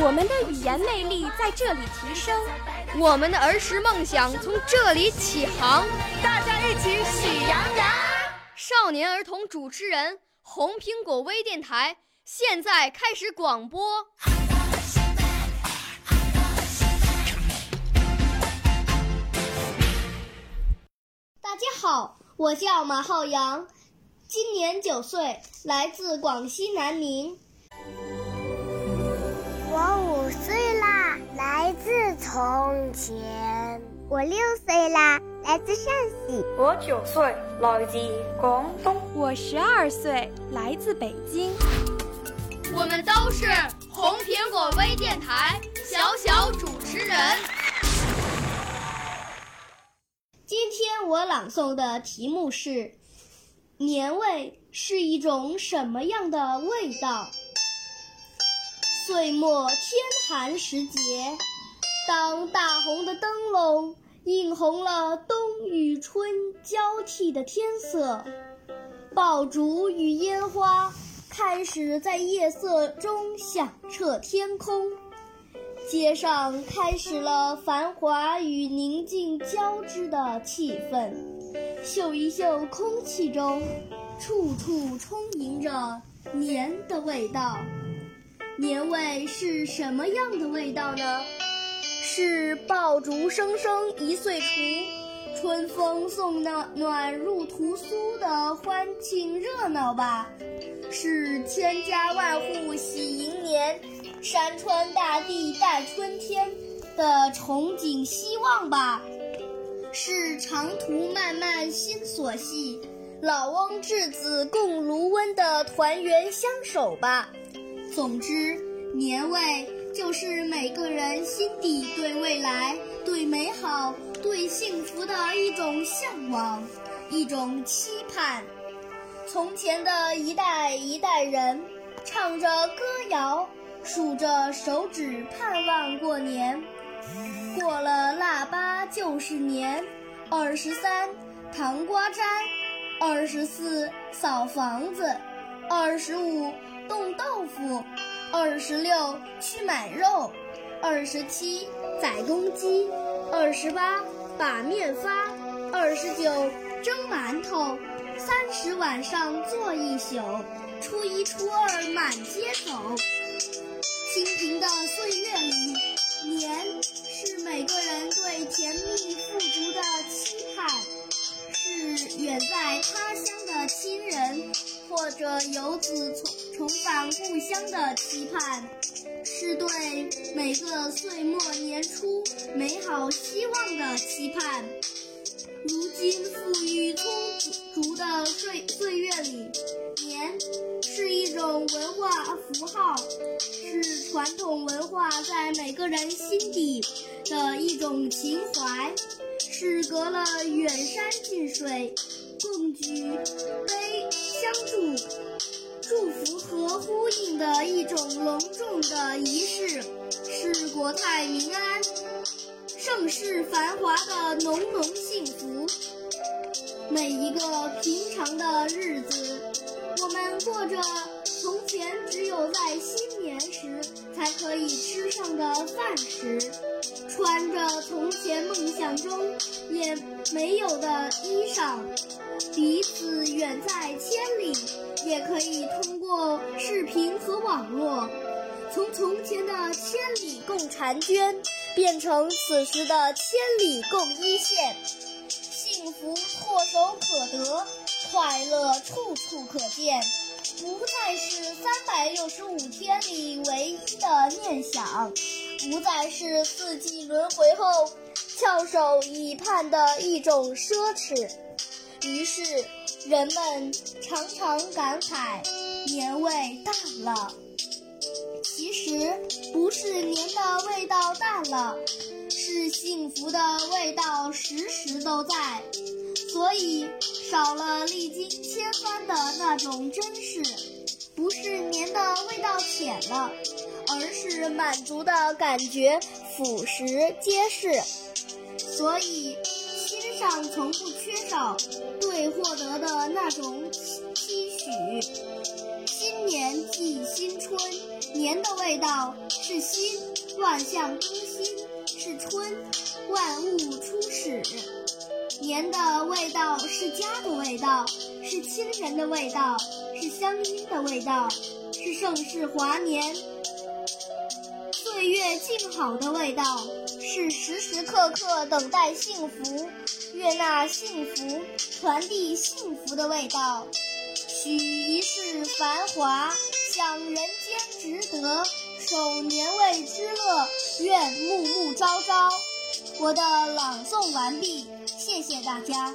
我们的语言魅力在这里提升，我们的儿时梦想从这里起航。大家一起喜羊羊。少年儿童主持人，红苹果微电台。现在开始广播。大家好，我叫马浩洋，今年九岁，来自广西南宁。从前。我六岁啦，来自陕西。我九岁，来自广东。我十二岁，来自北京。我们都是红苹果微电台小小主持人。今天我朗诵的题目是：年味是一种什么样的味道？岁末天寒时节，当大红的灯笼映红了冬与春交替的天色，爆竹与烟花。开始在夜色中响彻天空，街上开始了繁华与宁静交织的气氛。嗅一嗅空气中，处处充盈着年的味道。年味是什么样的味道呢？是爆竹声声一岁除，春风送暖暖入屠苏的欢庆热闹吧。是千家万户喜迎年，山川大地待春天的憧憬希望吧；是长途漫漫心所系，老翁稚子共炉温的团圆相守吧。总之，年味就是每个人心底对未来、对美好、对幸福的一种向往，一种期盼。从前的一代一代人，唱着歌谣，数着手指，盼望过年。过了腊八就是年，二十三糖瓜粘，二十四扫房子，二十五冻豆腐，二十六去买肉，二十七宰公鸡，二十八把面发，二十九蒸馒头。三十晚上坐一宿，初一初二满街走。清贫的岁月里，年是每个人对甜蜜富足的期盼，是远在他乡或者游子重重返故乡的期盼，是对每个岁末年初美好希望的期盼。如今富裕充足的岁岁月里，年是一种文化符号，是传统文化在每个人心底的一种情怀，是隔了远山近水，共举杯相助、祝福和呼应的一种隆重的仪式，是国泰民安。盛世繁华的浓浓幸福，每一个平常的日子，我们过着从前只有在新年时才可以吃上的饭食，穿着从前梦想中也没有的衣裳，彼此远在千里，也可以通过视频和网络，从从前的千里共婵娟。变成此时的千里共一线，幸福唾手可得，快乐处处可见，不再是三百六十五天里唯一的念想，不再是四季轮回后翘首以盼的一种奢侈。于是，人们常常感慨年味淡了。其实不是年的味道淡了，是幸福的味道时时都在。所以少了历经千帆的那种真实，不是年的味道浅了，而是满足的感觉俯拾皆是。所以心上从不缺少对获得的那种期许。新年即新春，年的味道是新，万象更新是春，万物初始。年的味道是家的味道，是亲人的味道，是乡音的味道，是盛世华年、岁月静好的味道，是时时刻刻等待幸福、悦纳幸福、传递幸福的味道。许一世繁华，享人间值得，守年味之乐，愿暮暮朝朝。我的朗诵完毕。谢谢大家。